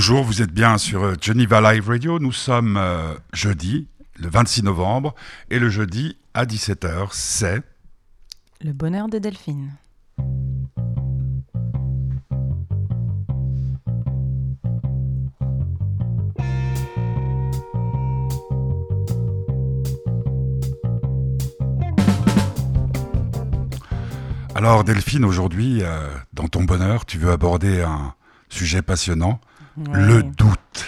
Bonjour, vous êtes bien sur euh, Geneva Live Radio. Nous sommes euh, jeudi, le 26 novembre, et le jeudi à 17h, c'est... Le bonheur de Delphine. Alors Delphine, aujourd'hui, euh, dans ton bonheur, tu veux aborder un sujet passionnant, Ouais. le doute.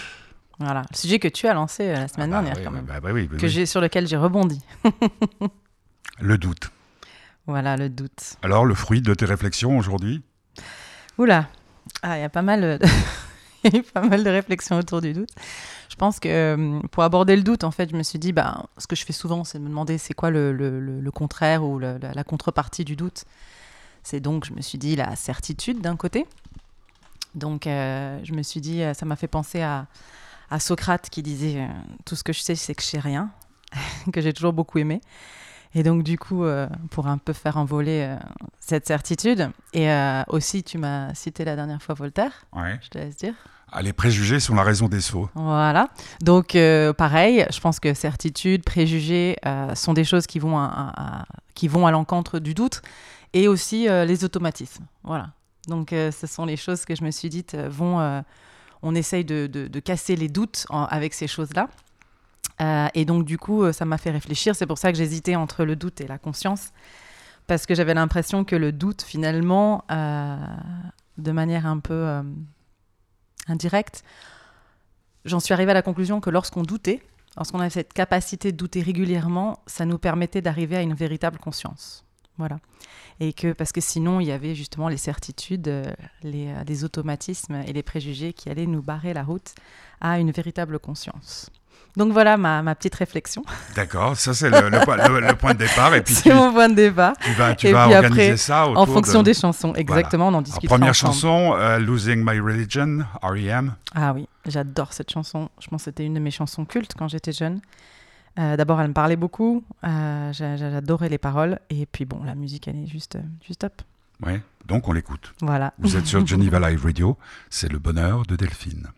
Voilà, le sujet que tu as lancé euh, la semaine Ah bah dernière oui, quand même, bah bah oui, oui, que j'ai sur lequel j'ai rebondi. Le doute. Voilà, le doute. Alors, le fruit de tes réflexions aujourd'hui? Oula, ah, il y a pas mal, de... il y a eu pas mal de réflexions autour du doute. Je pense que euh, pour aborder le doute, en fait, je me suis dit, bah, ce que je fais souvent, c'est de me demander c'est quoi le, le- le- le contraire ou la contrepartie du doute. C'est donc, je me suis dit, la certitude d'un côté. Donc, euh, je me suis dit, euh, ça m'a fait penser à, à Socrate qui disait, euh, tout ce que je sais, c'est que je sais rien, que j'ai toujours beaucoup aimé. Et donc, du coup, euh, pour un peu faire envoler euh, cette certitude, et euh, aussi, tu m'as cité la dernière fois Voltaire, Ouais. je te laisse dire. Ah, les préjugés sont la raison des sots. Voilà. Donc, pareil, je pense que certitude, préjugés sont des choses qui vont à, à- à- qui vont à l'encontre du doute et aussi les automatismes. Voilà. Donc, euh, ce sont les choses que je me suis dites euh, vont. euh, on essaye de, casser les doutes avec ces choses-là. Et donc, du coup, ça m'a fait réfléchir. C'est pour ça que j'hésitais entre le doute et la conscience. Parce que j'avais l'impression que le doute, finalement, de manière un peu indirecte, j'en suis arrivée à la conclusion que lorsqu'on doutait, lorsqu'on avait cette capacité de douter régulièrement, ça nous permettait d'arriver à une véritable conscience. Voilà. Et que, parce que sinon, il y avait justement les certitudes, euh, les, euh, les automatismes et les préjugés qui allaient nous barrer la route à une véritable conscience. Donc voilà ma, ma petite réflexion. D'accord, ça c'est le, le point- le- le point de départ. C'est mon point de départ. tu vas, tu Et vas puis organiser après, ça En fonction de... des chansons, exactement, on en Alors, discutera première ensemble. chanson, euh, Losing My Religion, R.E.M. Ah oui, j'adore cette chanson. Je pense que c'était une de mes chansons cultes quand j'étais jeune. Euh, D'abord, elle me parlait beaucoup. Euh, j'a- j'a- J'adorais les paroles. Et puis, bon, la musique, elle est juste, juste top. Ouais, donc on l'écoute. Voilà. Vous êtes sur Geneva Live Radio, c'est le bonheur de Delphine.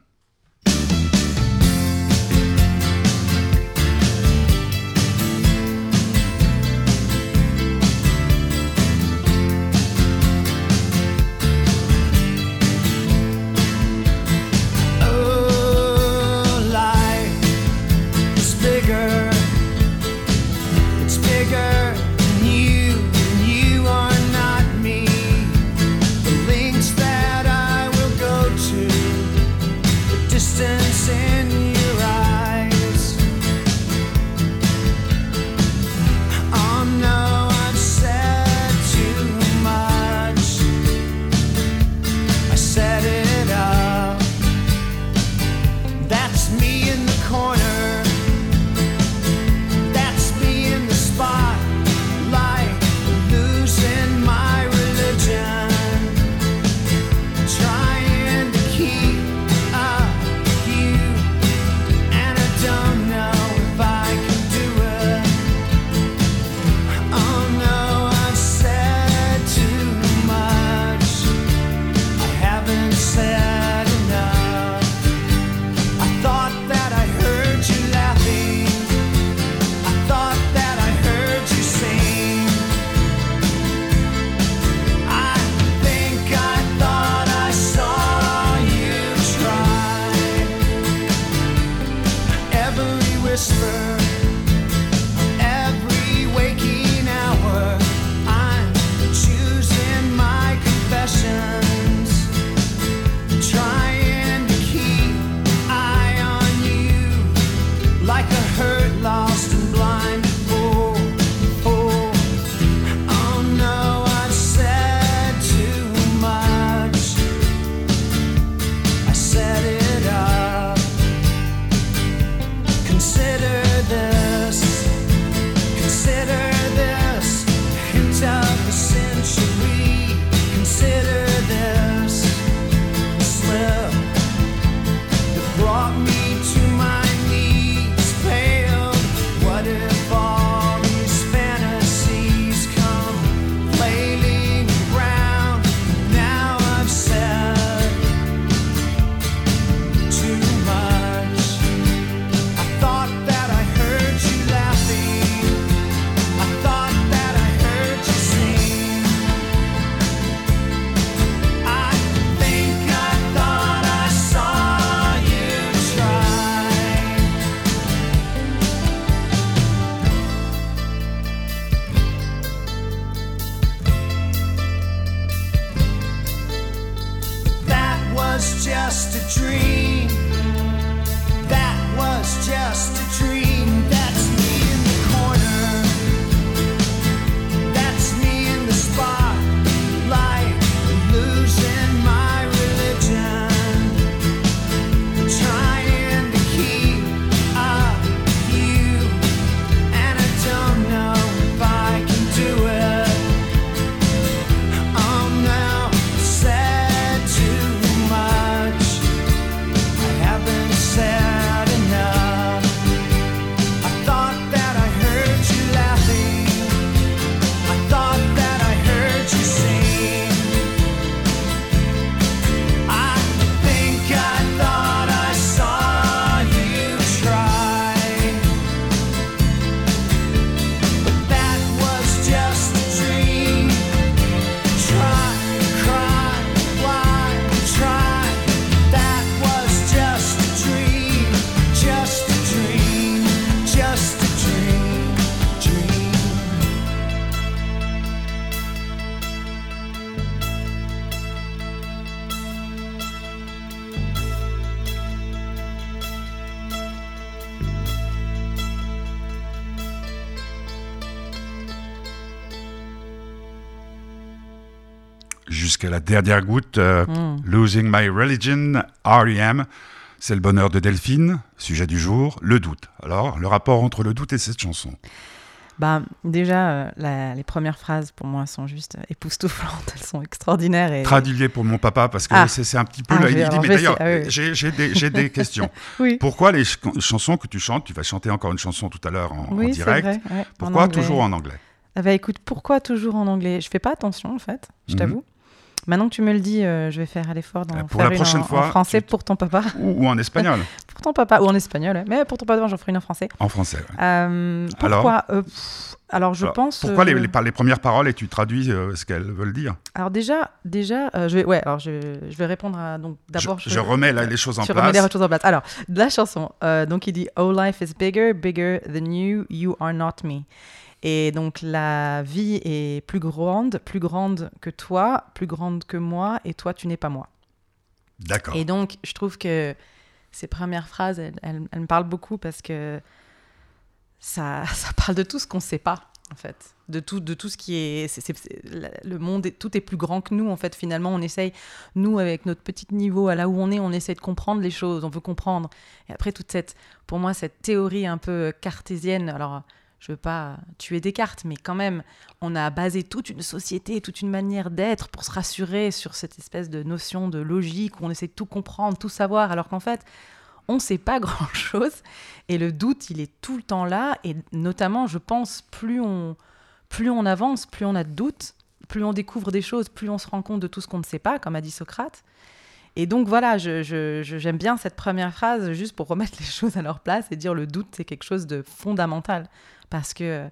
Jusqu'à la dernière goutte, euh, Mm. Losing My Religion, R.E.M. C'est le bonheur de Delphine, sujet du jour, le doute. Alors, le rapport entre le doute et cette chanson Bah, déjà, euh, la- les premières phrases pour moi sont juste époustouflantes, elles sont extraordinaires. Et... Traduis-les pour mon papa, parce que Ah. c'est un petit peu... Ah, là, il dit, mais d'ailleurs. Ah oui. j'ai des, questions. Oui, Pourquoi les ch- chansons que tu chantes, tu vas chanter encore une chanson tout à l'heure en, oui direct, vrai. ouais, en pourquoi toujours en anglais? Ah bah écoute, pourquoi toujours en anglais? Je fais pas attention en fait, je Mhm. t'avoue. Maintenant que tu me le dis, euh, je vais faire l'effort d'en Euh, pour faire la une prochaine en, fois, en français tu- pour ton papa. ou, ou en espagnol Pour ton papa, ou en espagnol, mais pour ton papa, j'en ferai une en français. En français, ouais. Euh, Alors pourquoi pff, Alors je Alors, pense... Pourquoi les, les, par les premières paroles et tu traduis ce qu'elles veulent dire? Alors déjà, déjà je vais, ouais, alors je, je vais répondre à... Donc d'abord... je, je remets là, les choses en place. remets les choses en place. Alors, de la chanson, donc il dit Oh, life is bigger, bigger than you, you are not me. Et donc la vie est plus grande, plus grande que toi, plus grande que moi, et toi, tu n'es pas moi. D'accord. Et donc, je trouve que ces premières phrases, elles, elles- elles me parlent beaucoup parce que ça, ça parle de tout ce qu'on ne sait pas, en fait. De tout, de tout ce qui est, Le monde, est- tout est plus grand que nous, en fait. Finalement, on essaye, nous, avec notre petit niveau, à là où on est, on essaie de comprendre les choses, on veut comprendre. Et après, toute cette, pour moi, cette théorie un peu cartésienne, alors je veux pas tuer Descartes, mais quand même, on a basé toute une société, toute une manière d'être pour se rassurer sur cette espèce de notion de logique où on essaie de tout comprendre, tout savoir, alors qu'en fait, on ne sait pas grand-chose. Et le doute, il est tout le temps là. Et notamment, je pense, plus on, plus on avance, plus on a de doutes, plus on découvre des choses, plus on se rend compte de tout ce qu'on ne sait pas, comme a dit Socrate. Et donc voilà, je- je- j'aime bien cette première phrase, juste pour remettre les choses à leur place et dire le doute, c'est quelque chose de fondamental. Parce que,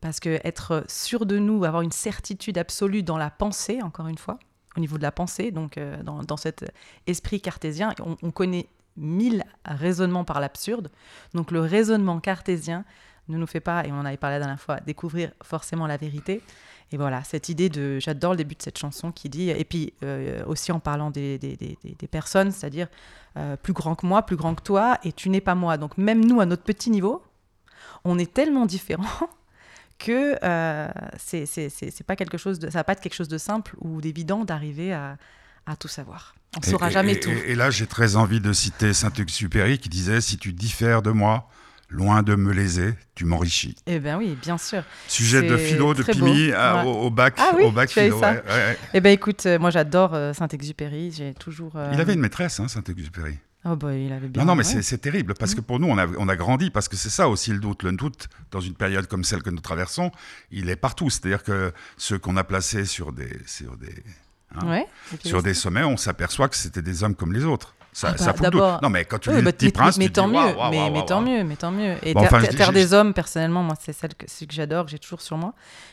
parce que être sûr de nous, avoir une certitude absolue dans la pensée, encore une fois, au niveau de la pensée, donc euh, dans, dans cet esprit cartésien, on, on connaît mille raisonnements par l'absurde. Donc le raisonnement cartésien ne nous fait pas, et on en avait parlé la dernière fois, découvrir forcément la vérité. Et voilà, cette idée de, j'adore le début de cette chanson qui dit, et puis euh, aussi en parlant des, des, des- des- des personnes, c'est-à-dire euh, plus grand que moi, plus grand que toi, et tu n'es pas moi. Donc même nous, à notre petit niveau, on est tellement différents que euh, c'est c'est- c'est- c'est pas quelque chose de, ça va pas être quelque chose de simple ou d'évident d'arriver à, à tout savoir. On ne saura et- jamais et, tout. Et, et là, j'ai très envie de citer Saint-Exupéry qui disait Si tu diffères de moi, loin de me léser, tu m'enrichis. Eh bien oui, bien sûr. Sujet de philo de. Pimi à- Ouais. au, au bac, Ah oui, au bac philo. ça. ouais, ouais. Eh ben écoute, euh, moi j'adore euh, Saint-Exupéry. J'ai toujours. euh, Il avait une maîtresse, hein, Saint-Exupéry. Oh bah il avait bien. Non, non, mais c'est- terrible parce que Mm. pour nous, on a, on a grandi parce que c'est ça aussi le doute. Le doute, dans une période comme celle que nous traversons, il est partout. C'est-à-dire que ceux qu'on a placés sur des, sur des, hein, Ouais. sur des sommets, on s'aperçoit que c'était des hommes comme les autres. Ça, Ah bah, ça fout Non, mais quand tu Oui, bah, mais, tu tant dis, mieux, mais, tant mieux, mais tant mieux. Et Bon, Terre, enfin, des Hommes, personnellement, moi c'est celle que, celle que j'adore, que j'ai toujours sur moi.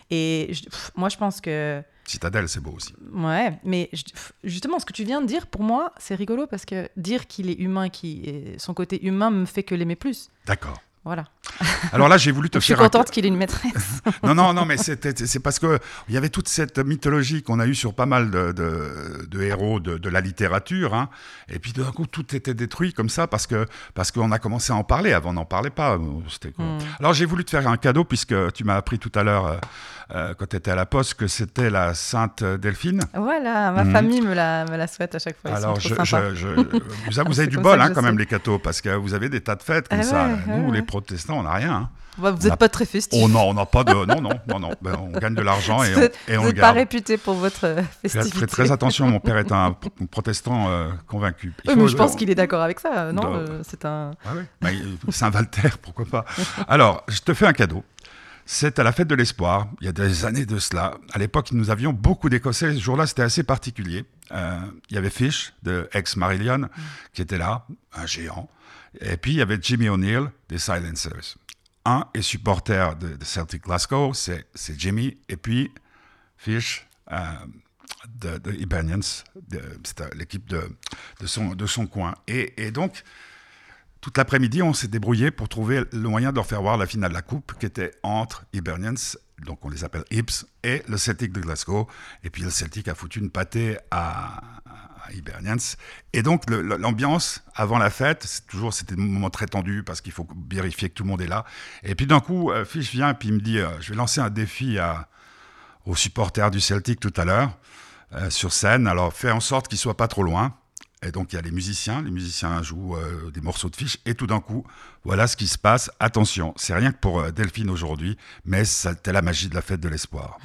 Et je- pff, moi je pense que Citadelle, c'est beau aussi. Ouais, mais je- pff, justement, ce que tu viens de dire, pour moi, c'est rigolo parce que dire qu'il est humain, qui son côté humain me fait que l'aimer plus. D'accord. Voilà. Alors là, j'ai voulu te Je suis faire un- contente qu'il ait une maîtresse. non, non, non, mais c'est parce que il y avait toute cette mythologie qu'on a eue sur pas mal de, de- de héros de, de la littérature, hein. et puis d'un coup tout était détruit comme ça parce que parce qu'on a commencé à en parler. Avant, on n'en parlait pas. Hmm. Alors j'ai voulu te faire un cadeau puisque tu m'as appris tout à l'heure euh, euh, quand tu étais à la poste que c'était la Sainte Delphine. voilà, ma Mhm. famille me la, me la souhaite à chaque fois. Ils Alors, je, je- je- vous, avez- vous avez C'est du comme bol ça hein, je quand même, les cathos, parce que vous avez des tas de fêtes comme Ah ça. ouais, Nous, ouais, les protestants, on n'a rien. hein. Bah, vous on n'êtes pas très festif. Oh on n'a pas de. Non, non, non, non. Ben, on gagne de l'argent et on, et on vous le n'êtes pas réputé pour votre euh, festivité. faites très attention, mon père est un pro- protestant euh, convaincu. Il Oui, mais je pense qu'il est d'accord avec ça, euh, non euh, C'est un. Ah oui Bah, Saint-Valter, pourquoi pas. Alors, je te fais un cadeau. C'est à la fête de l'espoir, il y a des années de cela. À l'époque, nous avions beaucoup d'Écossais. Ce jour-là, c'était assez particulier. Euh, il y avait Fish, de ex-Marillion, qui était là, un géant. Et puis, il y avait Jimmy O'Neill, des Silencers. Un est supporter de, Celtic Glasgow, c'est Jimmy. Et puis, Fish, euh, de, de de- c'était l'équipe de, son, coin. Et, donc, toute l'après-midi, on s'est débrouillé pour trouver le moyen de leur faire voir la finale de la Coupe, qui était entre Hibernians, donc on les appelle Hips, et le Celtic de Glasgow. Et puis le Celtic a foutu une pâtée à, Et donc l'ambiance avant la fête, c'est toujours c'était un moment très tendu parce qu'il faut vérifier que tout le monde est là. Et puis d'un coup, euh, Fish vient et il me dit, euh, je vais lancer un défi à, aux supporters du Celtic tout à l'heure euh, sur scène. Alors fais en sorte qu'ils soient pas trop loin. Et donc il y a les musiciens, les musiciens jouent euh, des morceaux de fiches, et tout d'un coup, voilà ce qui se passe. Attention, c'est rien que pour euh, Delphine aujourd'hui, mais c'était la magie de la fête de l'espoir.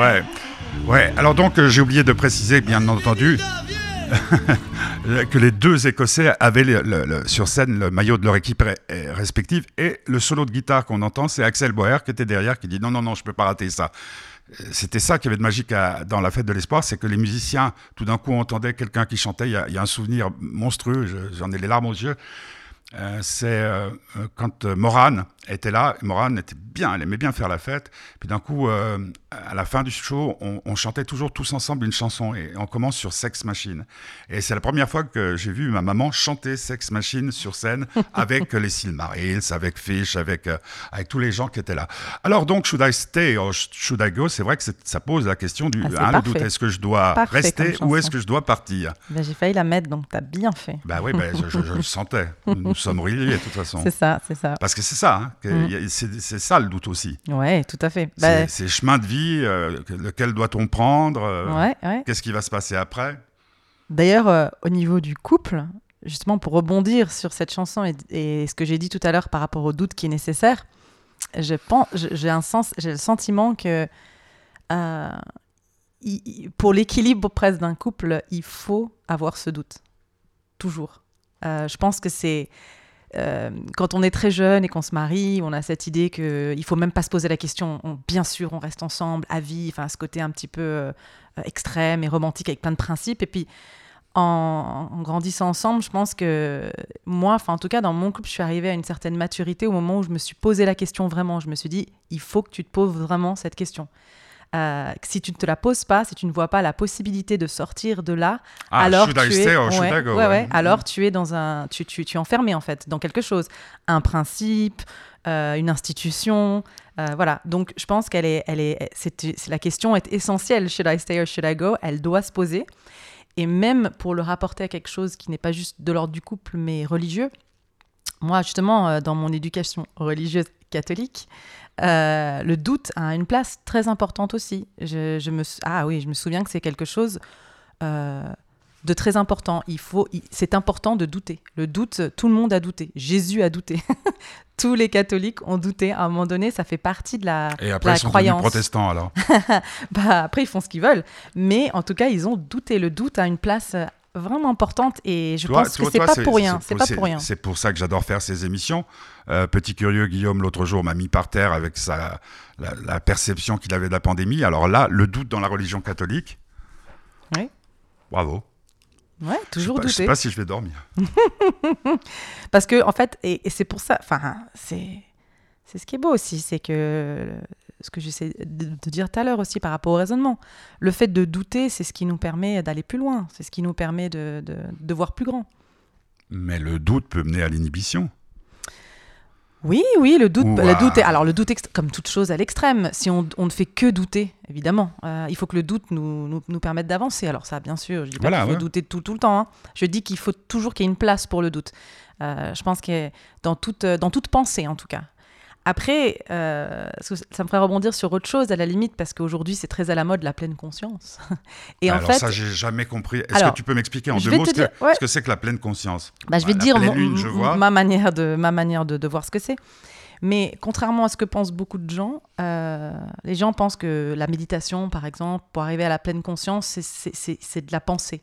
Ouais, ouais. Alors donc, euh, j'ai oublié de préciser, bien entendu, que les deux Écossais avaient sur scène le maillot de leur équipe euh, respective. Et le solo de guitare qu'on entend, c'est Axel Boer qui était derrière, qui dit non, non, non, je peux pas rater ça. Euh, C'était ça qui avait de magique dans la fête de l'espoir, c'est que les musiciens, tout d'un coup, entendaient quelqu'un qui chantait. Il y, y a un souvenir monstrueux, je- j'en ai les larmes aux yeux. Euh, c'est euh, quand euh, Morane était là. Morane était bien, elle aimait bien faire la fête. Puis d'un coup, euh, à la fin du show, on, on chantait toujours tous ensemble une chanson et on commence sur Sex Machine. Et c'est la première fois que j'ai vu ma maman chanter Sex Machine sur scène avec les Silmarils, avec Fish, avec, avec tous les gens qui étaient là. Alors donc, should I stay or should I go? C'est vrai que ça pose la question du Ah, hein, doute. Est-ce que je dois Parfait rester ou est-ce que je dois partir? Ben, J'ai failli la mettre, donc t'as bien fait. Bah oui, bah, je, je- je le sentais. Nous sommes reliés de toute façon. C'est ça, c'est ça. Parce que c'est ça, hein, Mm. c'est ça le doute aussi. Ouais, tout à fait. C'est Bah, c'est chemin de vie, euh, que- lequel doit-on prendre euh, ouais, ouais. Qu'est-ce qui va se passer après? D'ailleurs, euh, au niveau du couple, justement pour rebondir sur cette chanson et, et ce que j'ai dit tout à l'heure par rapport au doute qui est nécessaire, je pense, je- j'ai un sens, j'ai le sentiment que euh, il- pour l'équilibre presque d'un couple, il faut avoir ce doute, toujours. Euh, je pense que c'est euh, quand on est très jeune et qu'on se marie, on a cette idée que il faut même pas se poser la question. On- bien sûr, on reste ensemble à vie. Enfin, ce côté un petit peu euh, extrême et romantique avec plein de principes. Et puis, en, en grandissant ensemble, je pense que moi, enfin en tout cas dans mon couple, je suis arrivée à une certaine maturité au moment où je me suis posé la question vraiment. Je me suis dit, il faut que tu te poses vraiment cette question. Euh, si tu ne te la poses pas, si tu ne vois pas la possibilité de sortir de là, Ah, alors tu es, ouais, ouais, ouais. alors tu es dans un, tu, tu, tu es enfermé en fait dans quelque chose, un principe, euh, une institution, euh, voilà. Donc je pense qu'elle est, elle est, c'est, c'est- la question est essentielle. Should I stay or should I go Elle doit se poser. Et même pour le rapporter à quelque chose qui n'est pas juste de l'ordre du couple, mais religieux. Moi, justement, dans mon éducation religieuse catholique, euh, le doute a une place très importante aussi. Je, je me, ah oui, je me souviens que c'est quelque chose euh, de très important. Il faut, c'est important de douter. Le doute, tout le monde a douté. Jésus a douté. Tous les catholiques ont douté. À un moment donné, ça fait partie de la, Et de après, ils sont croyance. protestants alors. Bah, après, ils font ce qu'ils veulent. Mais en tout cas, ils ont douté. Le doute a une place euh, vraiment importante et je pense que c'est pas pour rien. C'est pas pour rien. C'est pour ça que j'adore faire ces émissions. Euh, petit curieux, Guillaume, l'autre jour, m'a mis par terre avec sa, la, la perception qu'il avait de la pandémie. Alors là, le doute dans la religion catholique. Oui. Bravo. Ouais, toujours je sais pas, je sais douter. pas si je vais dormir. Parce que, en fait, et, et c'est pour ça, enfin, c'est, c'est ce qui est beau aussi, c'est que ce que j'essaie de, de dire tout à l'heure aussi par rapport au raisonnement, le fait de douter, c'est ce qui nous permet d'aller plus loin, c'est ce qui nous permet de, de, de voir plus grand. Mais le doute peut mener à l'inhibition. Oui, oui, le doute, le est- alors le doute, comme toute chose à l'extrême, si on, on ne fait que douter, évidemment, euh, il faut que le doute nous, nous, nous permette d'avancer. Alors ça, bien sûr, je dis pas Voilà, qu'il faut ouais. douter de tout, tout le temps. hein. Je dis qu'il faut toujours qu'il y ait une place pour le doute. Euh, je pense que dans toute, dans toute pensée, en tout cas. Après, euh, ça me ferait rebondir sur autre chose, à la limite, parce qu'aujourd'hui, c'est très à la mode, la pleine conscience. Et en fait, ça, j'ai jamais compris. Est-ce que tu peux m'expliquer en deux mots ce que, dire- ouais. ce que c'est que la pleine conscience? Bah, je vais te dire pleine mon- lune, je vois. ma manière, de, ma manière de, de voir ce que c'est. Mais contrairement à ce que pensent beaucoup de gens, euh, les gens pensent que la méditation, par exemple, pour arriver à la pleine conscience, c'est de la pensée.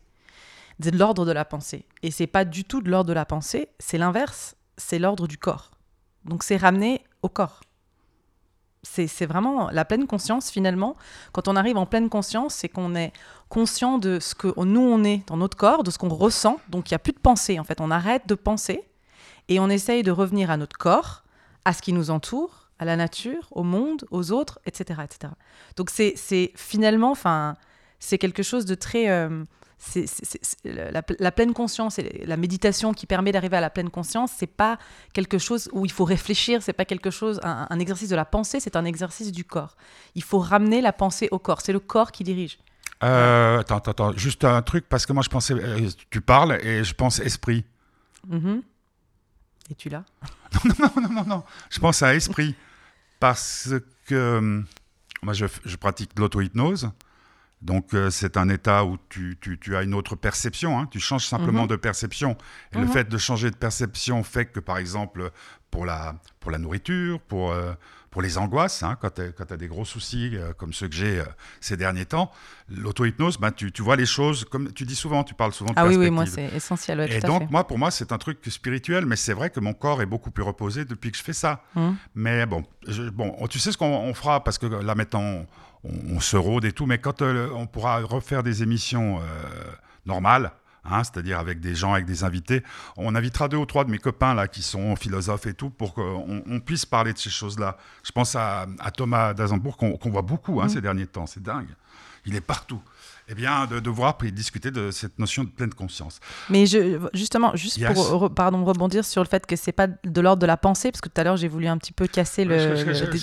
C'est de l'ordre de la pensée. Et c'est pas du tout de l'ordre de la pensée, c'est l'inverse, c'est l'ordre du corps. Donc c'est ramené au corps. C'est vraiment la pleine conscience, finalement. Quand on arrive en pleine conscience, c'est qu'on est conscient de ce que nous, on est dans notre corps, de ce qu'on ressent. Donc il n'y a plus de pensée, en fait. On arrête de penser et on essaye de revenir à notre corps, à ce qui nous entoure, à la nature, au monde, aux autres, etc. etc. Donc c'est c'est finalement, enfin, c'est quelque chose de très... euh, c'est- la, la pleine conscience et la méditation qui permet d'arriver à la pleine conscience, c'est pas quelque chose où il faut réfléchir, c'est pas quelque chose, un, un exercice de la pensée, c'est un exercice du corps. Il faut ramener la pensée au corps, c'est le corps qui dirige. Euh, Attends, attends, juste un truc, parce que moi je pensais, euh, tu parles et je pense esprit. Mhm. Et tu l'as? Non, non, non, non, je pense à esprit, parce que euh, moi je, je pratique de l'auto-hypnose, donc euh, c'est un état où tu, tu- tu as une autre perception, hein, tu changes simplement Mhm. de perception, et le Mhm. fait de changer de perception fait que par exemple, pour, la, pour la nourriture, pour, euh, pour les angoisses, hein, quand tu as, des gros soucis euh, comme ceux que j'ai ces derniers temps. L'auto-hypnose, ben, tu, tu vois les choses, comme tu dis souvent, tu parles souvent de Ah oui, oui, perspective. moi c'est essentiel. ouais, Et tout à donc, fait. moi, pour moi, c'est un truc spirituel, mais c'est vrai que mon corps est beaucoup plus reposé depuis que je fais ça. Hum. Mais bon, je- bon, tu sais ce qu'on on fera, parce que là maintenant, on, on se rôde et tout, mais quand euh, on pourra refaire des émissions euh, normales, hein, c'est-à-dire avec des gens, avec des invités, on invitera deux ou trois de mes copains là qui sont philosophes et tout, pour qu'on on puisse parler de ces choses-là. Je pense à, à Thomas d'Azembourg, qu'on voit beaucoup hein, Mm. ces derniers temps, c'est dingue. Il est partout. Eh bien, de, de voir puis discuter de cette notion de pleine conscience. Mais je, justement, juste Yes. pour re- pardon, rebondir sur le fait que c'est pas de l'ordre de la pensée, parce que tout à l'heure j'ai voulu un petit peu casser le.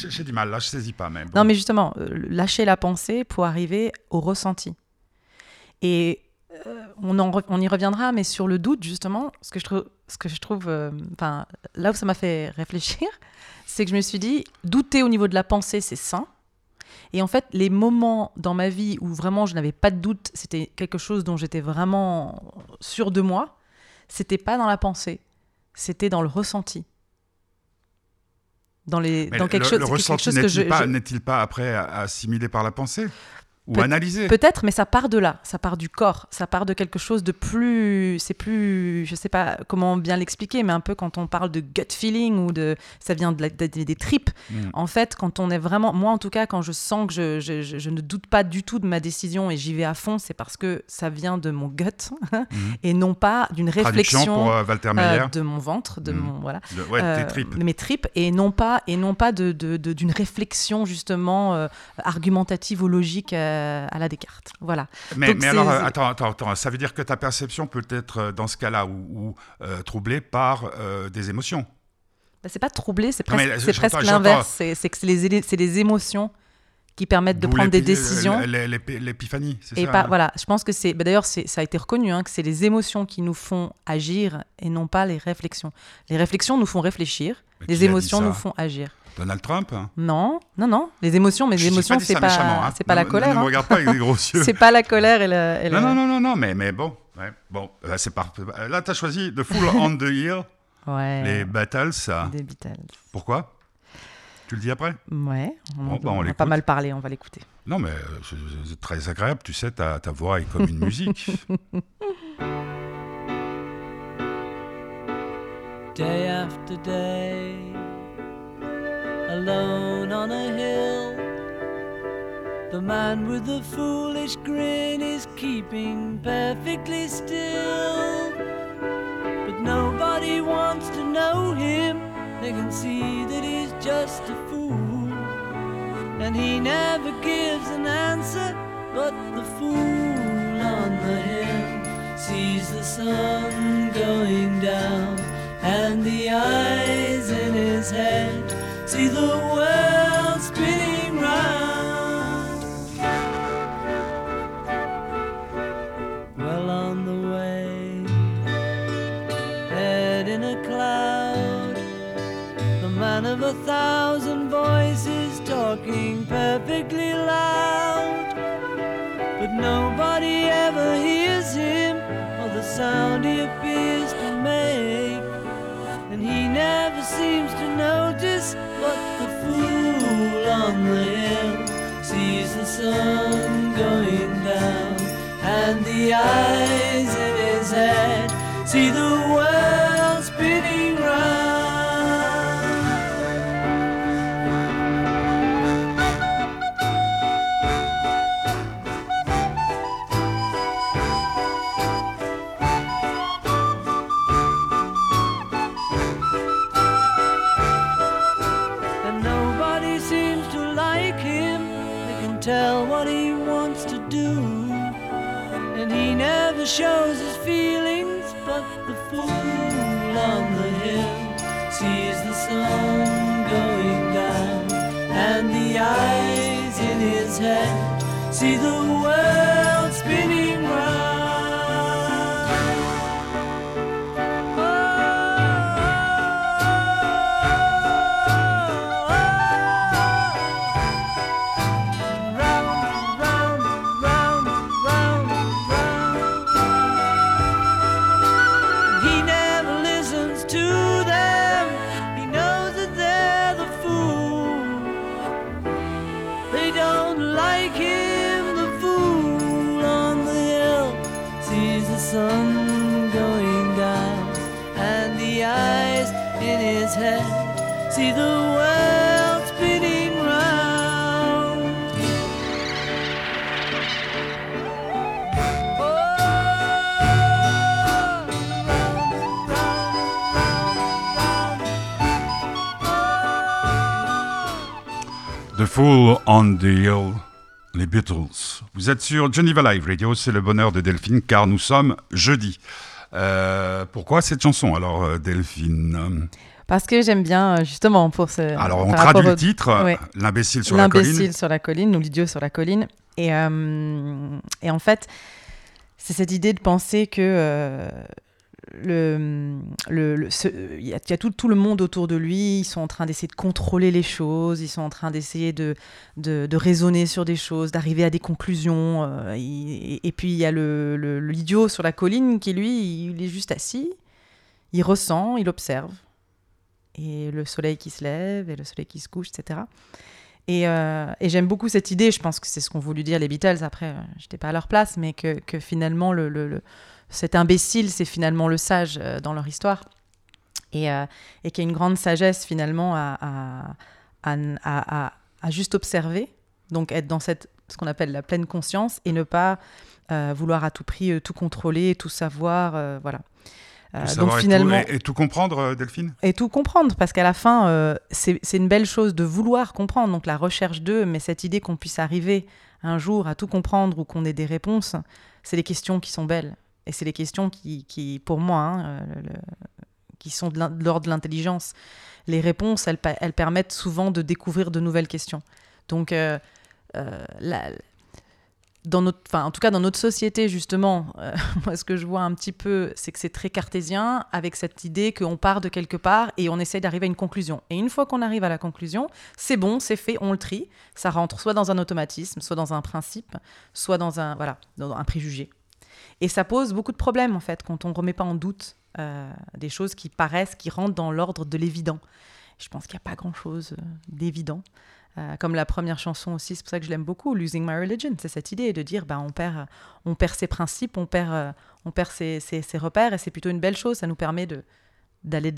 J'ai du mal, là, je saisis pas même. Non, mais justement, euh, lâcher la pensée pour arriver au ressenti. Et euh, on, en re- on y reviendra, mais sur le doute, justement, ce que je trouve, ce que je trouve euh, là où ça m'a fait réfléchir, c'est que je me suis dit, douter au niveau de la pensée, c'est sain. Et en fait, les moments dans ma vie où vraiment je n'avais pas de doute, c'était quelque chose dont j'étais vraiment sûre de moi, c'était pas dans la pensée, c'était dans le ressenti. Dans, les, Mais dans quelque le- chose, le quelque ressenti pas, je- n'est-il pas après assimilé par la pensée? Ou analysé Peut-être, mais ça part de là, ça part du corps, ça part de quelque chose de plus, c'est plus, je sais pas comment bien l'expliquer, mais un peu quand on parle de gut feeling ou de, ça vient de la- de- des tripes. Mm. En fait, quand on est vraiment, moi en tout cas, quand je sens que je, je- je- je ne doute pas du tout de ma décision et j'y vais à fond, c'est parce que ça vient de mon gut et non pas d'une réflexion pour euh, Walter euh, de mon ventre, de Mhm. mon voilà de- ouais, euh, tes tripes. de mes tripes et non pas et non pas de- d'une réflexion justement euh, argumentative ou logique euh, à la Descartes. Voilà. Mais, donc mais c'est- alors, euh, attends, attends, attends, ça veut dire que ta perception peut être euh, dans ce cas-là ou, ou, troublée par des émotions? Bah, c'est pas troublé, c'est presque, l'inverse. C'est que c'est les, émotions qui permettent de prendre des décisions. l'é- l'é- L'épiphanie, c'est ça pas, hein? voilà, je pense que c'est. bah, D'ailleurs, ça a été reconnu hein, que c'est les émotions qui nous font agir et non pas les réflexions. Les réflexions nous font réfléchir, Mais les émotions nous font agir. Donald Trump hein Non, non, non. Les émotions, mais Je les émotions, pas dit c'est méchamment, pas, hein. c'est pas la Ne- colère. Ne me hein. regarde pas avec des gros yeux. C'est pas la colère et le. et Non, le- non, non, non, non, mais, mais bon. ouais, bon, euh, c'est. Euh, Là, tu as choisi The Full on the Hill, Ouais. les Battles. ça. Des Beatles. Pourquoi? Tu le dis après? Ouais. On, Bon, bah, on on a pas mal parlé, on va l'écouter. Non, mais euh, c'est c'est très agréable. Tu sais, ta, ta voix est comme une musique. day after day, alone on a hill. The man with the foolish grin is keeping perfectly still. But nobody wants to know him, they can see that he's just a fool. And he never gives an answer, but the fool on the hill sees the sun going down, and the eyes in his head see the world spinning round. Well on the way, head in a cloud, the man of a thousand voices talking perfectly loud. But nobody ever hears him or the sound he appears to make. And he never seems to fool the hill sees the sun going down. And the eyes in his head see the world see the world spinning round. Oh, oh, oh, round, round, round, round, round. He never listens to them. He knows that they're the fool. They don't like him. sun going down and the eyes in his head see the world spinning round. Oh, round, round, round, oh. The Fool on the Hill les Beatles. Vous êtes sur Geneva Live Radio, c'est le bonheur de Delphine, car nous sommes jeudi. Euh, pourquoi cette chanson alors, euh, Delphine? Parce que j'aime bien, euh, justement, pour ce. Alors, on traduit le titre, Ouais. L'imbécile sur la colline. L'imbécile sur la colline, ou l'idiot sur la colline. Et, euh, et en fait, c'est cette idée de penser que euh, le, il y a, tout, le monde autour de lui, ils sont en train d'essayer de contrôler les choses, ils sont en train d'essayer de, raisonner sur des choses, d'arriver à des conclusions. euh, et, puis il y a l'idiot sur la colline qui, lui, il est juste assis, il ressent, il observe. Et le soleil qui se lève, et le soleil qui se couche, etc. Et, euh, et j'aime beaucoup cette idée, je pense que c'est ce qu'ont voulu dire les Beatles, après, euh, j'étais pas à leur place, mais que, finalement, le, le- le- cet imbécile, c'est finalement le sage euh, dans leur histoire. Et, euh, et qu'il y a une grande sagesse finalement à, à, à, à- à- à juste observer, donc être dans cette, ce qu'on appelle la pleine conscience, et ne pas euh, vouloir à tout prix euh, tout contrôler, tout savoir, voilà. Euh, donc savoir et tout- finalement, et, et tout comprendre, Delphine? Et tout comprendre, parce qu'à la fin, euh, c'est une belle chose de vouloir comprendre, donc la recherche d'eux, mais cette idée qu'on puisse arriver un jour à tout comprendre ou qu'on ait des réponses, c'est les questions qui sont belles. Et c'est les questions qui, qui pour moi, hein, euh, qui sont de l'ordre de l'intelligence. Les réponses, elles, permettent souvent de découvrir de nouvelles questions. Donc, euh, euh, dans notre, enfin, en tout cas dans notre société justement, moi ce que je vois un petit peu, c'est que c'est très cartésien avec cette idée qu'on part de quelque part et on essaie d'arriver à une conclusion. Et une fois qu'on arrive à la conclusion, c'est bon, c'est fait, on le trie, ça rentre soit dans un automatisme, soit dans un principe, soit dans un voilà, dans un préjugé. Et ça pose beaucoup de problèmes en fait quand on remet pas en doute euh, des choses qui paraissent, qui rentrent dans l'ordre de l'évident. Je pense qu'il n'y a pas grand chose d'évident. Euh, comme la première chanson aussi, c'est pour ça que je l'aime beaucoup, Losing My Religion, c'est cette idée de dire bah, on, perd, on perd ses principes, on perd, euh, on perd ses, repères, et c'est plutôt une belle chose, ça nous permet de, d'aller,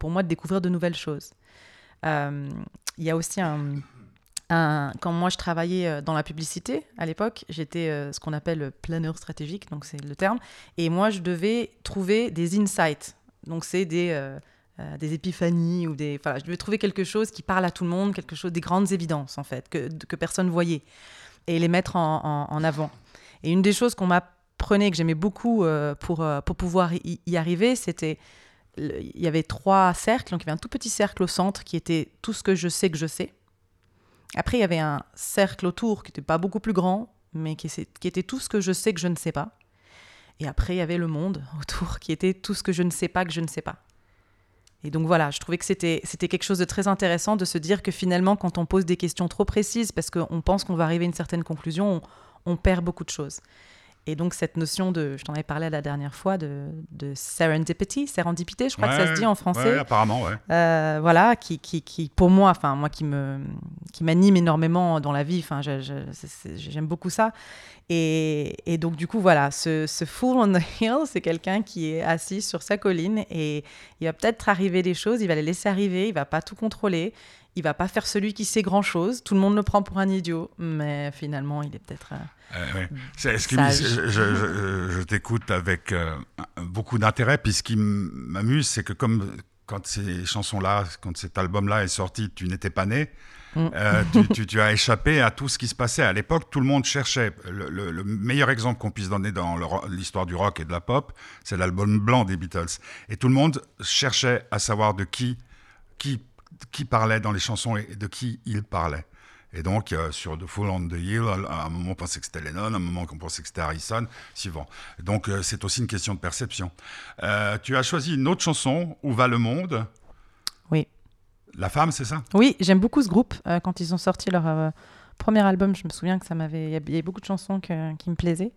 pour moi, de découvrir de nouvelles choses. Euh, Il y a aussi un, quand moi je travaillais euh, dans la publicité à l'époque, j'étais euh, ce qu'on appelle le planeur stratégique, donc c'est le terme, et moi je devais trouver des insights, donc c'est des, euh, euh, épiphanies ou des, voilà, je devais trouver quelque chose qui parle à tout le monde, quelque chose des grandes évidences en fait que, que personne voyait, et les mettre en, avant. Et une des choses qu'on m'apprenait que j'aimais beaucoup euh, pour euh, pour pouvoir y, y arriver, c'était il y avait trois cercles, donc il y avait un tout petit cercle au centre qui était tout ce que je sais que je sais. Après, il y avait un cercle autour qui n'était pas beaucoup plus grand, mais qui, était tout ce que je sais que je ne sais pas. Et après, il y avait le monde autour qui était tout ce que je ne sais pas que je ne sais pas. Et donc voilà, je trouvais que c'était c'était quelque chose de très intéressant de se dire que finalement, quand on pose des questions trop précises, parce qu'on pense qu'on va arriver à une certaine conclusion, on, on perd beaucoup de choses. Et donc cette notion de, je t'en avais parlé la dernière fois, de, de serendipity, sérendipité, je crois que ça se dit en français. ouais, apparemment, ouais. Euh, voilà, qui, qui, qui, pour moi, enfin moi qui me, qui m'anime énormément dans la vie. Enfin, j'aime beaucoup ça. Et, et donc du coup, voilà, ce, ce fool on the hill, c'est quelqu'un qui est assis sur sa colline et il va peut-être arriver des choses. Il va les laisser arriver. Il va pas tout contrôler. Il va pas faire celui qui sait grand chose. Tout le monde le prend pour un idiot, mais finalement, il est peut-être. euh, ce qui Sage. me- je je- je- je t'écoute avec euh, beaucoup d'intérêt, puis ce qui m'amuse, c'est que comme quand ces chansons-là, quand cet album-là est sorti, tu n'étais pas né, Mm. euh, tu, tu- tu as échappé à tout ce qui se passait. À l'époque, tout le monde cherchait. Le, le- le meilleur exemple qu'on puisse donner dans l'histoire du rock et de la pop, c'est l'album blanc des Beatles. Et tout le monde cherchait à savoir de qui, qui, qui parlait dans les chansons et de qui il parlait. Et donc, euh, sur The Fool on the Hill, à un moment, on pensait que c'était Lennon, à un moment, on pensait que c'était Harrison, suivant. Donc, euh, c'est aussi une question de perception. Euh, tu as choisi une autre chanson, Où va le monde? Oui. La femme, c'est ça? Oui, j'aime beaucoup ce groupe. Quand ils ont sorti leur premier album, je me souviens que ça m'avait. Il y avait beaucoup de chansons que- qui me plaisaient.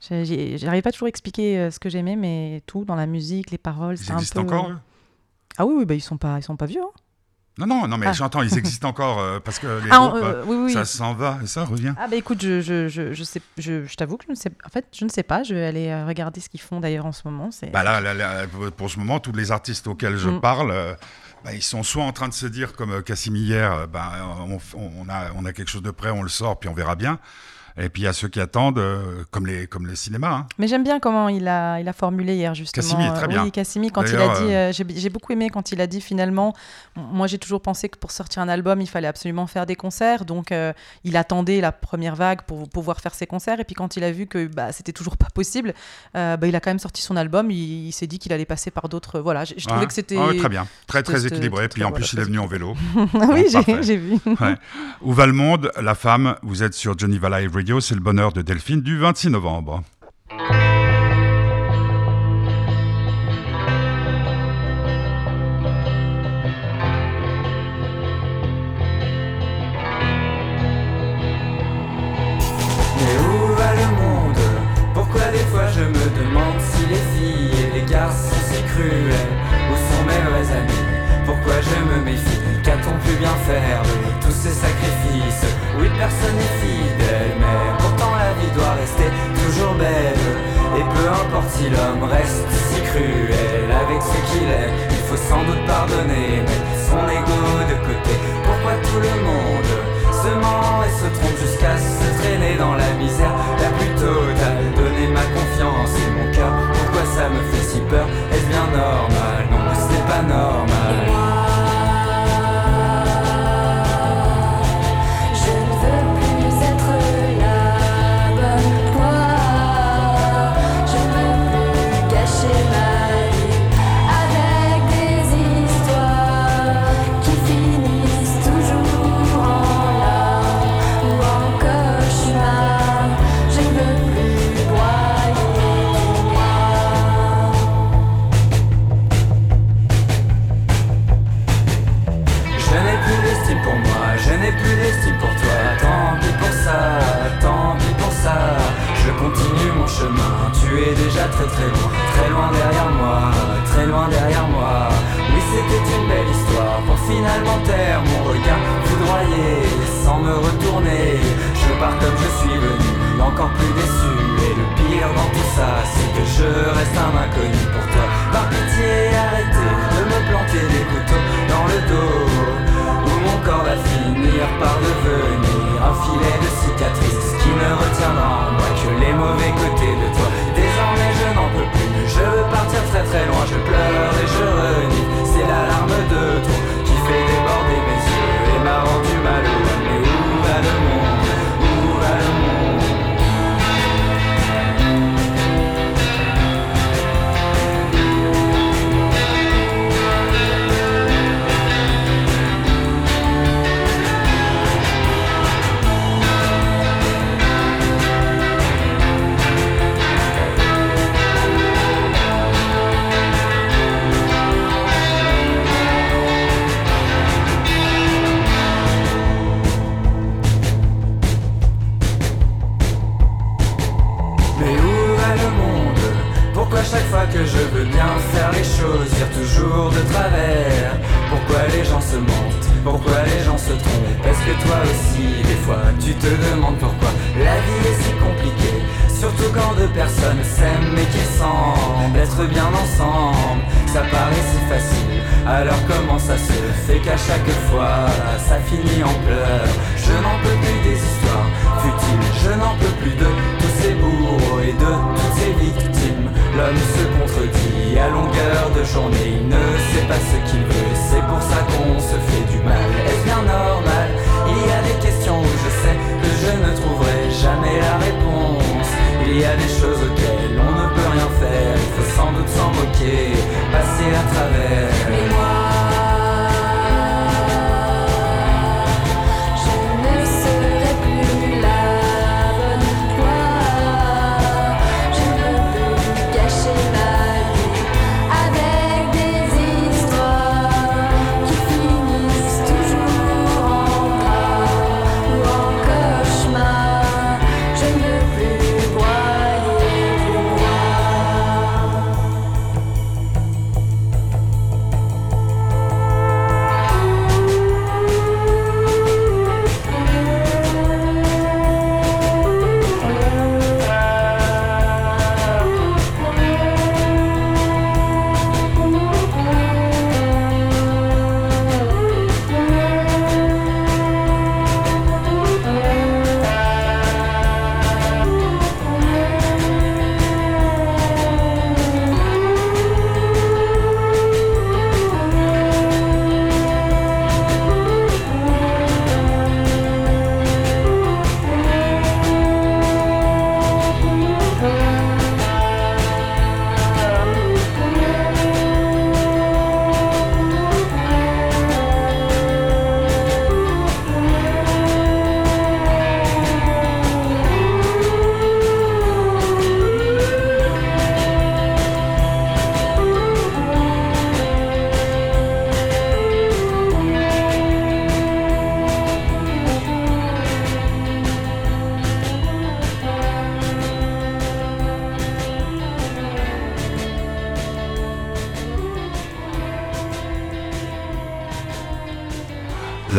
J'arrivais pas toujours à expliquer ce que j'aimais, mais tout dans la musique, les paroles, Ils c'est un existent peu. encore eux? Ah oui, oui, bah, ils sont pas, ils sont pas vieux. hein. Non, non, non, mais ah. j'entends, ils existent encore euh, parce que les ah, groupes, euh, oui, ça s'en va et ça revient. Ah, bah écoute, je, je, je, sais, je, t'avoue que je ne sais, en fait, je ne sais pas. Je vais aller euh, regarder ce qu'ils font d'ailleurs en ce moment. C'est... Bah, pour ce moment, tous les artistes auxquels je mm. parle. Bah, ils sont soit en train de se dire, comme Cassim hier, bah, on, on, a, on a quelque chose de prêt, on le sort, puis on verra bien. Et puis il y a ceux qui attendent, euh, comme, les, comme le cinéma. Hein. Mais j'aime bien comment il a, il a formulé hier, justement. Cassimi, très bien. Oui, Cassimi, quand il a dit, euh, euh j'ai beaucoup aimé quand il a dit finalement, moi j'ai toujours pensé que pour sortir un album, il fallait absolument faire des concerts. Donc euh, il attendait la première vague pour pouvoir faire ses concerts. Et puis quand il a vu que bah, c'était toujours pas possible, bah, il a quand même sorti son album. Il, s'est dit qu'il allait passer par d'autres. Voilà, je, trouvais que c'était. Ah ouais, très bien, très très équilibré. Et Puis en plus, il est venu en vélo. oui, j'ai vu. Ouais. Ou Valmonde, la femme, vous êtes sur Johnny Valley c'est le bonheur de Delphine du 26 novembre.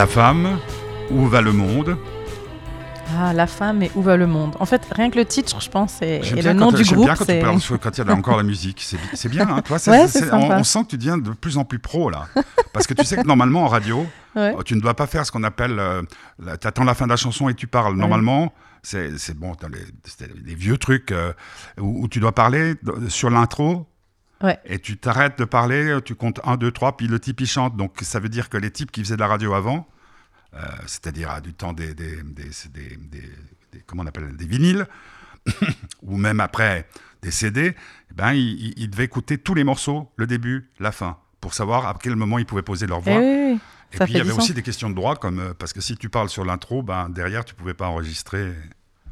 La femme, où va le monde Ah, la femme et où va le monde En fait, rien que le titre, je pense, et, J'aime le nom du j'aime groupe, bien quand, tu c'est. parles sur- quand il y a encore la musique. C'est bi- c'est bien, hein, toi, Ouais, on, sent que tu deviens de plus en plus pro là. Parce que tu sais que normalement en radio, Ouais. tu ne dois pas faire ce qu'on appelle. tu attends la fin de la chanson et tu parles. Normalement, c'est c'est bon, dans les, les vieux trucs euh, où, où tu dois parler sur l'intro. Ouais. Et tu t'arrêtes de parler, tu comptes 1, 2, 3, puis le type il chante. Donc ça veut dire que les types qui faisaient de la radio avant, euh, c'est-à-dire à du temps des, des, des, comment on appelle des vinyles, ou même après des CD, eh ben, ils, ils devaient écouter tous les morceaux, le début, la fin, pour savoir à quel moment ils pouvaient poser leur Eh voix. oui, Et puis il y avait aussi sens. des questions de droit, comme, euh, parce que si tu parles sur l'intro, ben, derrière tu pouvais pas enregistrer.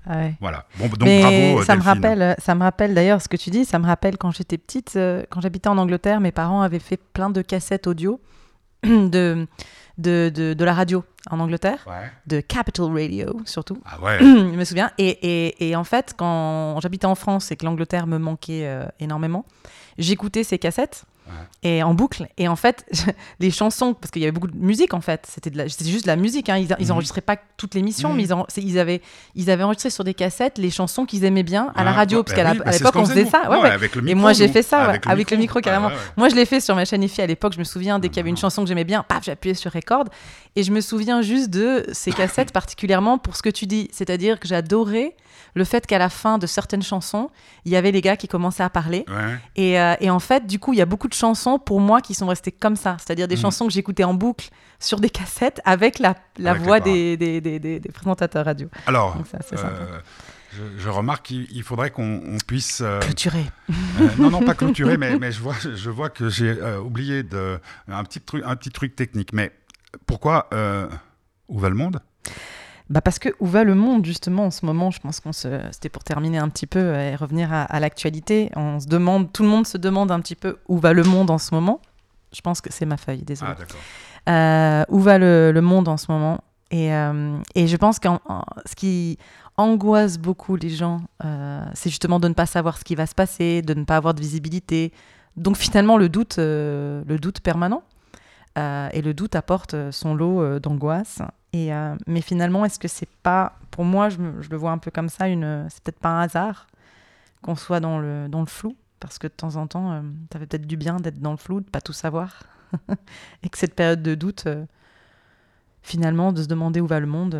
Ah ouais. Voilà. Bon, donc Mais bravo. euh, ça me rappelle, ça me rappelle d'ailleurs ce que tu dis. Ça me rappelle quand j'étais petite, euh, quand j'habitais en Angleterre, mes parents avaient fait plein de cassettes audio de de, de, de la radio en Angleterre, Ouais. de Capital Radio surtout. Ah ouais. je me souviens. Et, et, et en fait, quand j'habitais en France et que l'Angleterre me manquait euh, énormément, j'écoutais ces cassettes et en boucle. Et en fait, les chansons, parce qu'il y avait beaucoup de musique en fait, c'était de la- c'était juste de la musique. hein. Ils, ils Mhm. enregistraient pas toute l'émission, Mhm. mais ils, en- ils avaient, ils avaient enregistré sur des cassettes les chansons qu'ils aimaient bien à la radio, ouais, parce bah qu'à oui, bah l'époque on faisait nous. ça. Ouais, Ouais, ouais. avec le Et moi j'ai fait ça, Avec avec, le le micro. carrément. Moi je l'ai fait sur ma chaîne IFI à l'époque, je me souviens, dès qu'il y avait une Mhm. chanson que j'aimais bien, paf, j'appuyais sur record. Et je me souviens juste de ces cassettes particulièrement pour ce que tu dis, c'est-à-dire que j'adorais le fait qu'à la fin de certaines chansons, il y avait les gars qui commençaient à parler. Et, euh, et en fait, du coup, il y a beaucoup de chansons pour moi qui sont restées comme ça, c'est-à-dire des Mhm. chansons que j'écoutais en boucle sur des cassettes avec la, la Avec voix des, des, des, présentateurs radio. Alors, Donc ça, c'est sympa. euh, je, je remarque qu'il il faudrait qu'on on puisse. euh, Clôturé. Euh, non, non, pas clôturé, mais, mais je, vois, je vois que j'ai euh, oublié de, un, petit truc, un petit truc technique. Mais pourquoi Où va le monde? Bah parce que où va le monde justement en ce moment? Je pense qu'on se, c'était pour terminer un petit peu et revenir à, à l'actualité. On se demande, tout le monde se demande un petit peu où va le monde en ce moment. Je pense que c'est ma feuille, désolé. Ah. Euh, où va le, le monde en ce moment? Et, euh, et je pense que ce qui angoisse beaucoup les gens, euh, c'est justement de ne pas savoir ce qui va se passer, de ne pas avoir de visibilité. Donc finalement, le doute, euh, le doute permanent. Et le doute apporte son lot d'angoisse. Et, euh, mais finalement, est-ce que c'est pas, pour moi, je, le vois un peu comme ça, une, c'est peut-être pas un hasard qu'on soit dans le, dans le flou, parce que de temps en temps, euh, ça fait peut-être du bien d'être dans le flou, de pas tout savoir, et que cette période de doute, euh, finalement, de se demander où va le monde,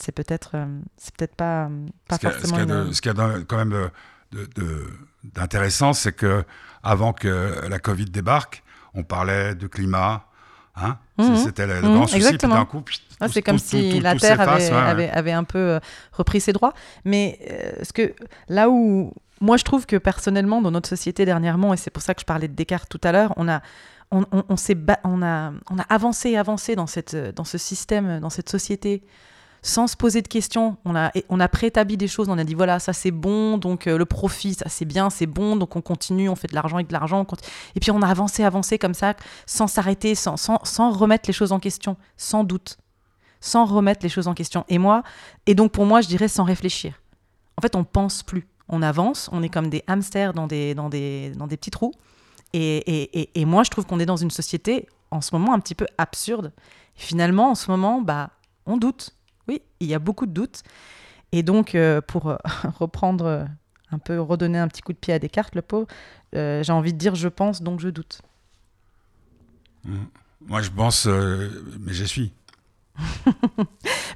c'est peut-être, c'est peut-être pas, pas Ce forcément. qu'il y a de- une- ce qu'il y a quand même de- de- de- d'intéressant, c'est que avant que la Covid débarque, on parlait de climat. Hein? Mhm. C'était le, le Mhm, grand souci, puis d'un coup, Ah, c'est comme tout- si tout- la tout Terre avait, s'efface, ouais, ouais. avait, avait un peu euh, repris ses droits. Mais euh, ce que, là où moi je trouve que personnellement dans notre société dernièrement, et c'est pour ça que je parlais de Descartes tout à l'heure, on a, on, on, on s'est ba- on a, on a avancé avancé dans, cette, dans ce système, dans cette société, sans se poser de questions. On a, on a préétabli des choses, on a dit voilà, ça c'est bon, donc euh, le profit, ça c'est bien, c'est bon, donc on continue, on fait de l'argent avec de l'argent. Et puis on a avancé, avancé comme ça, sans s'arrêter, sans, sans, sans remettre les choses en question, sans doute sans remettre les choses en question. Et moi, et donc pour moi, je dirais sans réfléchir. En fait, on pense plus. On avance, on est comme des hamsters dans des, dans des, dans des petits trous. Et, et, et, et moi, je trouve qu'on est dans une société en ce moment un petit peu absurde. Finalement, en ce moment, bah, on doute. Oui, il y a beaucoup de doutes. Et donc, euh, pour euh, reprendre euh, un peu, redonner un petit coup de pied à Descartes, le pauvre, j'ai envie de dire je pense, donc je doute. Moi, je pense, mais j'y suis.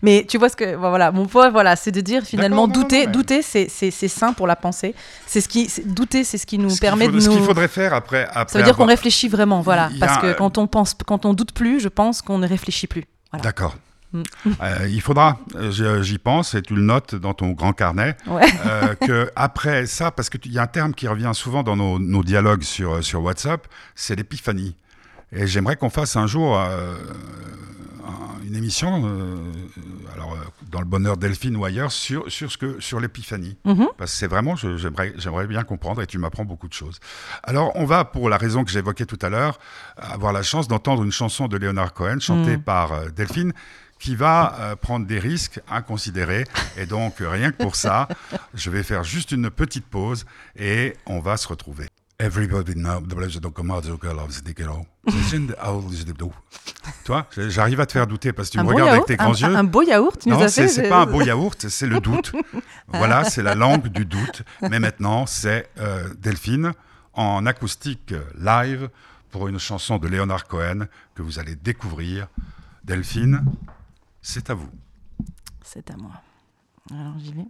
Mais tu vois ce que voilà mon point voilà c'est de dire finalement non, douter non, mais- douter c'est c'est c'est sain pour la pensée c'est ce qui douter c'est ce qui nous Ce permet faut- de Ce qu'il nous faudrait faire après. après ça veut dire qu'on réfléchit vraiment voilà parce que un- quand on pense quand on doute plus je pense qu'on ne réfléchit plus voilà D'accord. Mm. Euh, il faudra, euh, j'y pense, et tu le notes dans ton grand carnet, ouais euh, que après ça, parce qu'il y a un terme qui revient souvent dans nos, nos dialogues sur, sur WhatsApp, c'est l'épiphanie. Et j'aimerais qu'on fasse un jour euh, un- une émission, alors dans le bonheur Delphine ou ailleurs, sur, sur, ce que, sur l'épiphanie. Mhm. Parce que c'est vraiment, j'aimerais, bien comprendre et tu m'apprends beaucoup de choses. Alors, on va, pour la raison que j'évoquais tout à l'heure, avoir la chance d'entendre une chanson de Leonard Cohen chantée Mm. par Delphine qui va euh, prendre des risques inconsidérés. Et donc, euh, rien que pour ça, je vais faire juste une petite pause et on va se retrouver. Everybody knows the pleasure of come out of the girl of the girl. It's in the owl is the do. Toi, j'arrive à te faire douter parce que tu Un me bon regardes yaourt, avec tes un, grands yeux. un beau yaourt, tu nous Non, as c'est fait. c'est j'ai- pas un beau yaourt, c'est le doute. voilà, c'est la langue du doute. Mais maintenant, c'est euh, Delphine en acoustique euh, live pour une chanson de Leonard Cohen que vous allez découvrir. Delphine, c'est à vous. C'est à moi. Alors j'y vais.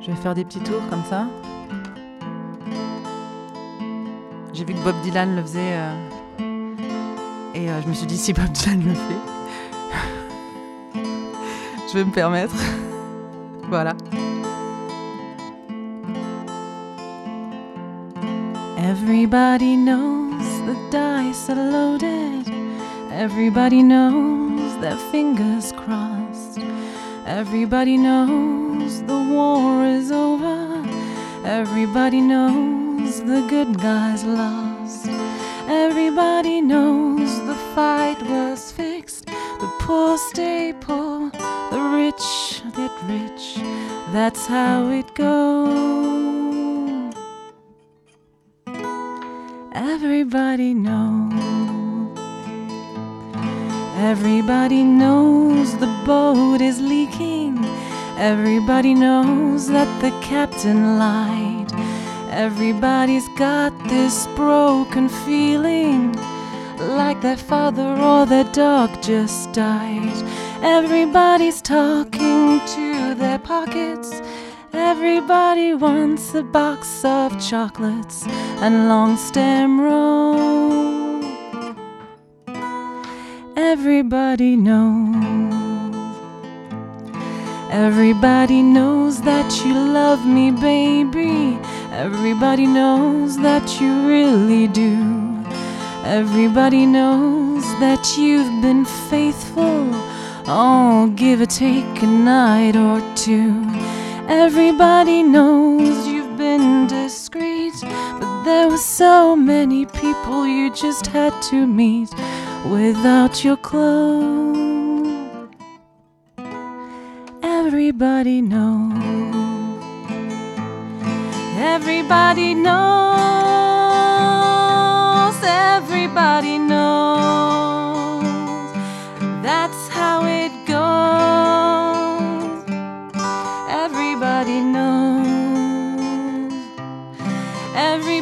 Je vais faire des petits tours comme ça. J'ai vu que Bob Dylan le faisait. euh, Et euh, je me suis dit, si Bob Dylan le fait, je vais me permettre. voilà. Everybody knows the dice are loaded. Everybody knows their fingers crossed. Everybody knows the war is over. Everybody knows the good guys lost. Everybody knows the fight was fixed. The poor stay poor, the rich get rich. That's how it goes. Everybody knows. Everybody knows the boat is leaking. Everybody knows that the captain lied. Everybody's got this broken feeling like their father or their dog just died. Everybody's talking to their pockets. Everybody wants a box of chocolates and long stem roll. Everybody knows. Everybody knows that you love me, baby. Everybody knows that you really do. Everybody knows that you've been faithful. Oh, give or take a night or two. Everybody knows you've been discreet, but there were so many people you just had to meet without your clothes. Everybody knows. Everybody knows. Everybody knows.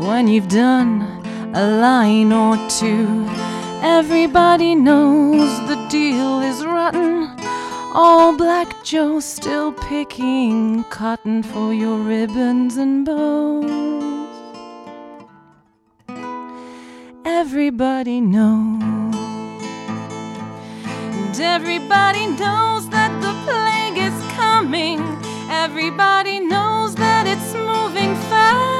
when you've done a line or two. Everybody knows the deal is rotten. All Black Joe still picking cotton for your ribbons and bows. Everybody knows. And everybody knows that the plague is coming. Everybody knows that it's moving fast.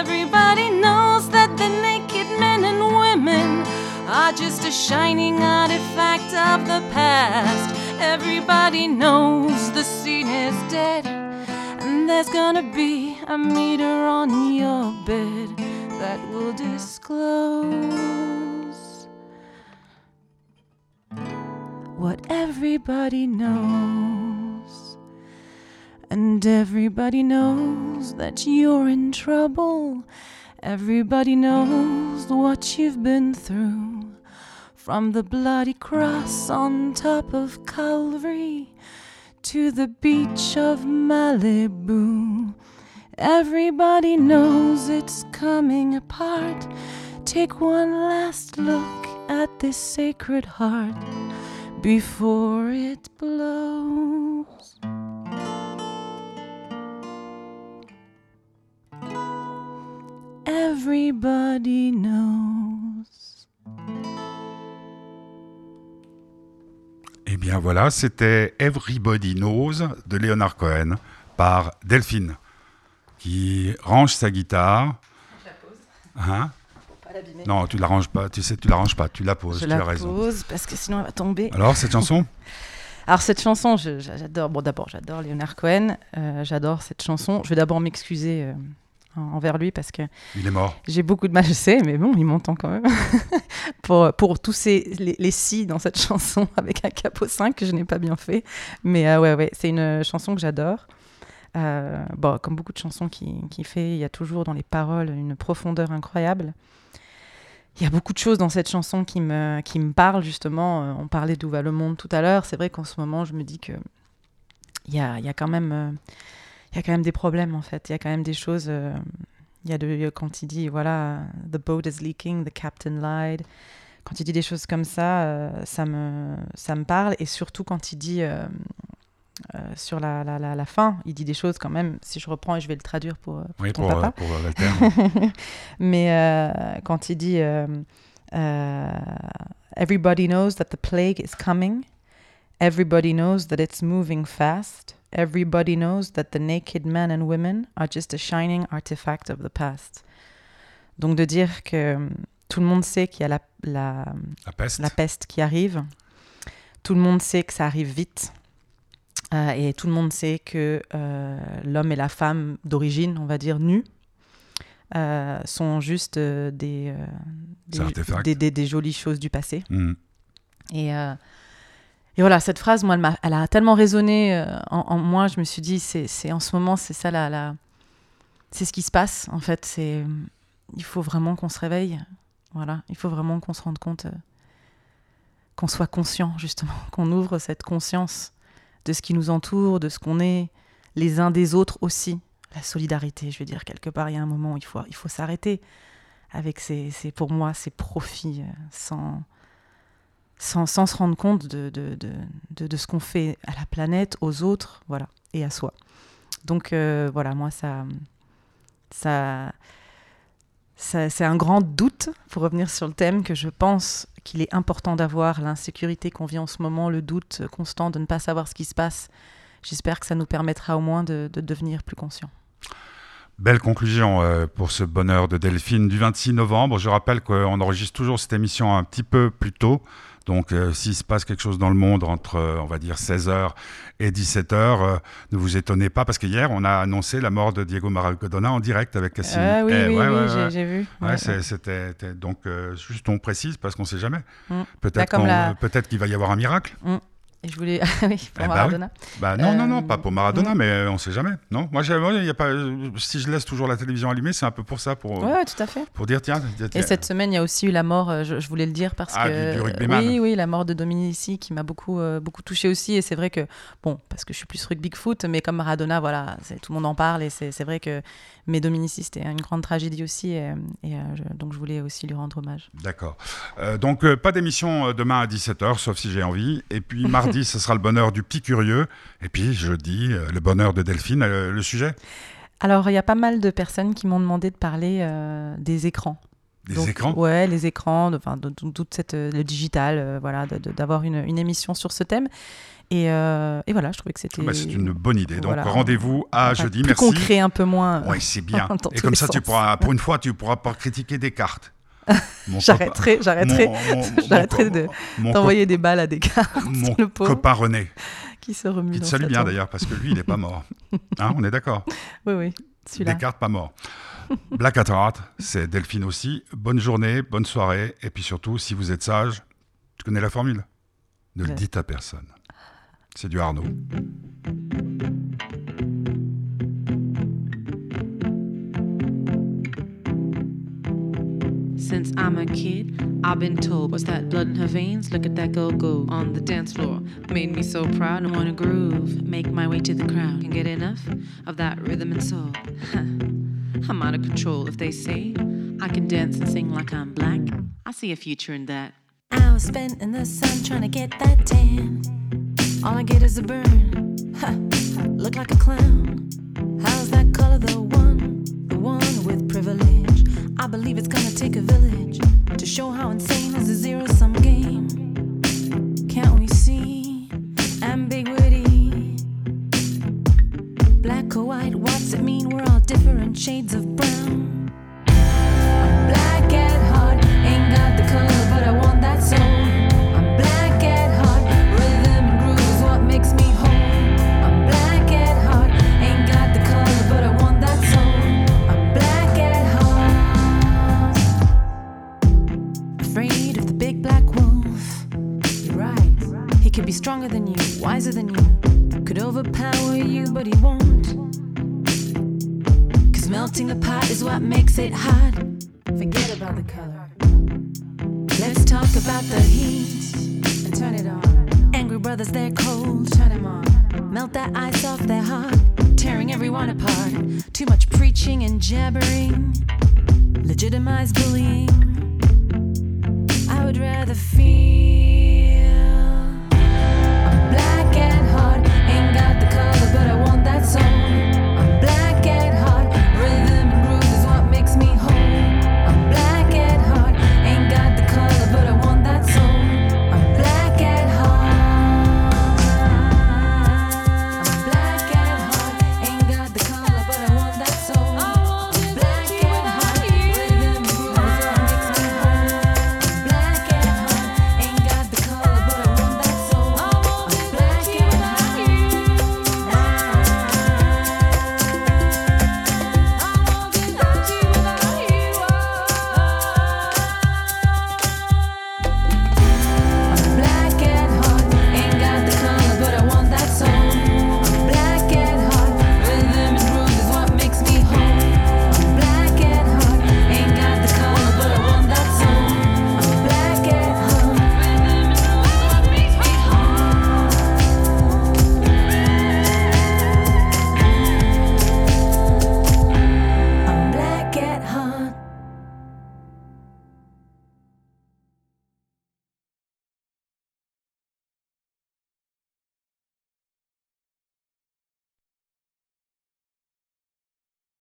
Everybody knows that the naked men and women are just a shining artifact of the past. Everybody knows the scene is dead. And there's gonna be a meter on your bed that will disclose what everybody knows. And everybody knows that you're in trouble. Everybody knows what you've been through. From the bloody cross on top of Calvary to the beach of Malibu. Everybody knows it's coming apart. Take one last look at this sacred heart before it blows. Everybody knows. Et bien voilà, c'était Everybody Knows de Leonard Cohen par Delphine, qui range sa guitare. Hein? Non, tu la ranges pas. Tu sais, tu la ranges pas. Tu la poses. Je tu la as raison. pose parce que sinon elle va tomber. Alors cette chanson? Alors cette chanson, je- j'a- j'adore. Bon, d'abord, j'adore Leonard Cohen. euh, j'adore cette chanson. Je vais d'abord m'excuser euh, envers lui parce que Il est mort. j'ai beaucoup de mal, je sais, mais bon, il m'entend quand même. pour, pour tous ces, les, les si dans cette chanson avec un capot 5 que je n'ai pas bien fait. Mais euh, ouais, ouais, c'est une chanson que j'adore. Euh, bon, comme beaucoup de chansons qu'il qui fait, il y a toujours dans les paroles une profondeur incroyable. Il y a beaucoup de choses dans cette chanson qui me, qui me parlent, justement. Euh, On parlait d'où va le monde tout à l'heure. C'est vrai qu'en ce moment, je me dis que il y a, y a quand même... euh, il y a quand même des problèmes, en fait. Il y a quand même des choses... euh, il y a de, quand il dit, voilà, the boat is leaking, the captain lied. Quand il dit des choses comme ça, euh, ça, me, ça me parle. Et surtout quand il dit, euh, sur la, la, la, la fin, il dit des choses quand même, si je reprends et je vais le traduire pour, pour Oui, ton pour, papa. pour. Mais quand il dit Everybody knows that the plague is coming. Everybody knows that it's moving fast. Everybody knows that the naked men and women are just a shining artifact of the past. Donc de dire que euh, tout le monde sait qu'il y a la, la, La peste. la peste qui arrive. Tout le monde sait que ça arrive vite. Euh, et tout le monde sait que euh, l'homme et la femme d'origine, on va dire nus, euh, sont juste euh, des, euh, Des des, des- des- jolies choses du passé. Hmm. Et, euh, et voilà, cette phrase, moi, elle, m'a- elle a tellement résonné euh, en, moi. Je me suis dit, c'est en ce moment, c'est ça la, c'est ce qui se passe. En fait, c'est il faut vraiment qu'on se réveille. Voilà, il faut vraiment qu'on se rende compte, euh, qu'on soit conscient justement, qu'on ouvre cette conscience de ce qui nous entoure, de ce qu'on est, les uns des autres aussi. La solidarité, je veux dire, quelque part, il y a un moment où il faut, il faut s'arrêter avec ces- pour moi, ces profits euh, sans, sans, se rendre compte de, de, de, de- ce qu'on fait à la planète, aux autres, voilà, et à soi. Donc euh, voilà, moi, ça, ça c'est un grand doute, pour revenir sur le thème, que je pense qu'il est important d'avoir, l'insécurité qu'on vit en ce moment, le doute constant de ne pas savoir ce qui se passe. J'espère que ça nous permettra au moins de, de devenir plus conscients. Belle conclusion euh, pour ce bonheur de Delphine du 26 novembre. Je rappelle qu'on enregistre toujours cette émission un petit peu plus tôt. Donc, euh, s'il se passe quelque chose dans le monde entre, euh, on va dire, 16h et 17h, euh, ne vous étonnez pas, parce qu'hier, on a annoncé la mort de Diego Maradona en direct avec Cassini. Ah oui, Eh, oui, ouais, oui, ouais, j'ai- vu. C'était donc juste on précise parce qu'on sait jamais. Mm. Peut-être Bah, comme qu'on- la- peut-être qu'il va y avoir un miracle. Et je voulais. Ah oui, pour Eh bah Maradona. Bah non non non Euh, pas pour Maradona mm. mais euh, on sait jamais. Non? Moi, y a pas euh, si je laisse toujours la télévision allumée c'est un peu pour ça pour Ouais, tout à fait. pour dire tiens, tiens, Et cette semaine, il y a aussi eu la mort, euh, je, je voulais le dire parce Ah, que. du- du rugbyman. Oui, oui, la mort de Dominici qui m'a beaucoup, euh, beaucoup touché aussi. Et c'est vrai que, bon, parce que je suis plus rugby que foot, mais comme Maradona, voilà, tout le monde en parle. Et c'est vrai que. Mais Dominici, c'était une grande tragédie aussi. Et, et, euh, je- donc, je voulais aussi lui rendre hommage. D'accord. Euh, donc, euh, pas d'émission euh, demain à 17h, sauf si j'ai envie. Et puis, mardi, ce sera le bonheur du petit curieux. Et puis, jeudi, euh, le bonheur de Delphine. Euh, le sujet? Alors, il y a pas mal de personnes qui m'ont demandé de parler euh, des écrans. Des Donc, écrans? Ouais, les écrans, enfin, toute cette, le digital, euh, voilà, d'avoir une, une émission sur ce thème. Et, euh, et voilà, je trouvais que c'était. Ah bah, C'est une bonne idée. Donc, Voilà. rendez-vous à Enfin, jeudi. plus Merci. concret, un peu moins. Oui, c'est bien. Et comme ça, tu pourras, pour une fois, tu pourras pas critiquer Descartes. Mon J'arrêterai, j'arrêterai j'arrêterai de- mon d'envoyer des balles à des co- mon le copain René, qui se remue. qui te salue sa bien d'ailleurs, parce que lui, il n'est pas mort. Hein, on est d'accord Oui, oui. Descartes pas mort. Black at Heart, c'est Delphine aussi. Bonne journée, bonne soirée. Et puis surtout, si vous êtes sage, tu connais la formule Ne le dites à personne. C'est du Arnaud. Since I'm a kid, I've been told, what's that blood in her veins? Look at that girl go on the dance floor. Made me so proud and wanna groove. Make my way to the crowd. Can get enough of that rhythm and soul. I'm out of control if they say I can dance and sing like I'm black. I see a future in that. I was spent in the sun trying to get that tan. All I get is a burn. Ha, look like a clown. How's that color the one? The one with privilege. I believe it's gonna take a village to show how insane is a zero sum game. Can't we see ambiguity? Black or white, what's it mean? We're all different shades of brown. Could be stronger than you, wiser than you. Could overpower you, but he won't. Cause melting the pot is what makes it hot. Forget about the color. Let's talk about the heat and turn it on. Angry brothers, they're cold. Turn them on. Melt that ice off their heart, tearing everyone apart. Too much preaching and jabbering. Legitimize bullying. I would rather feel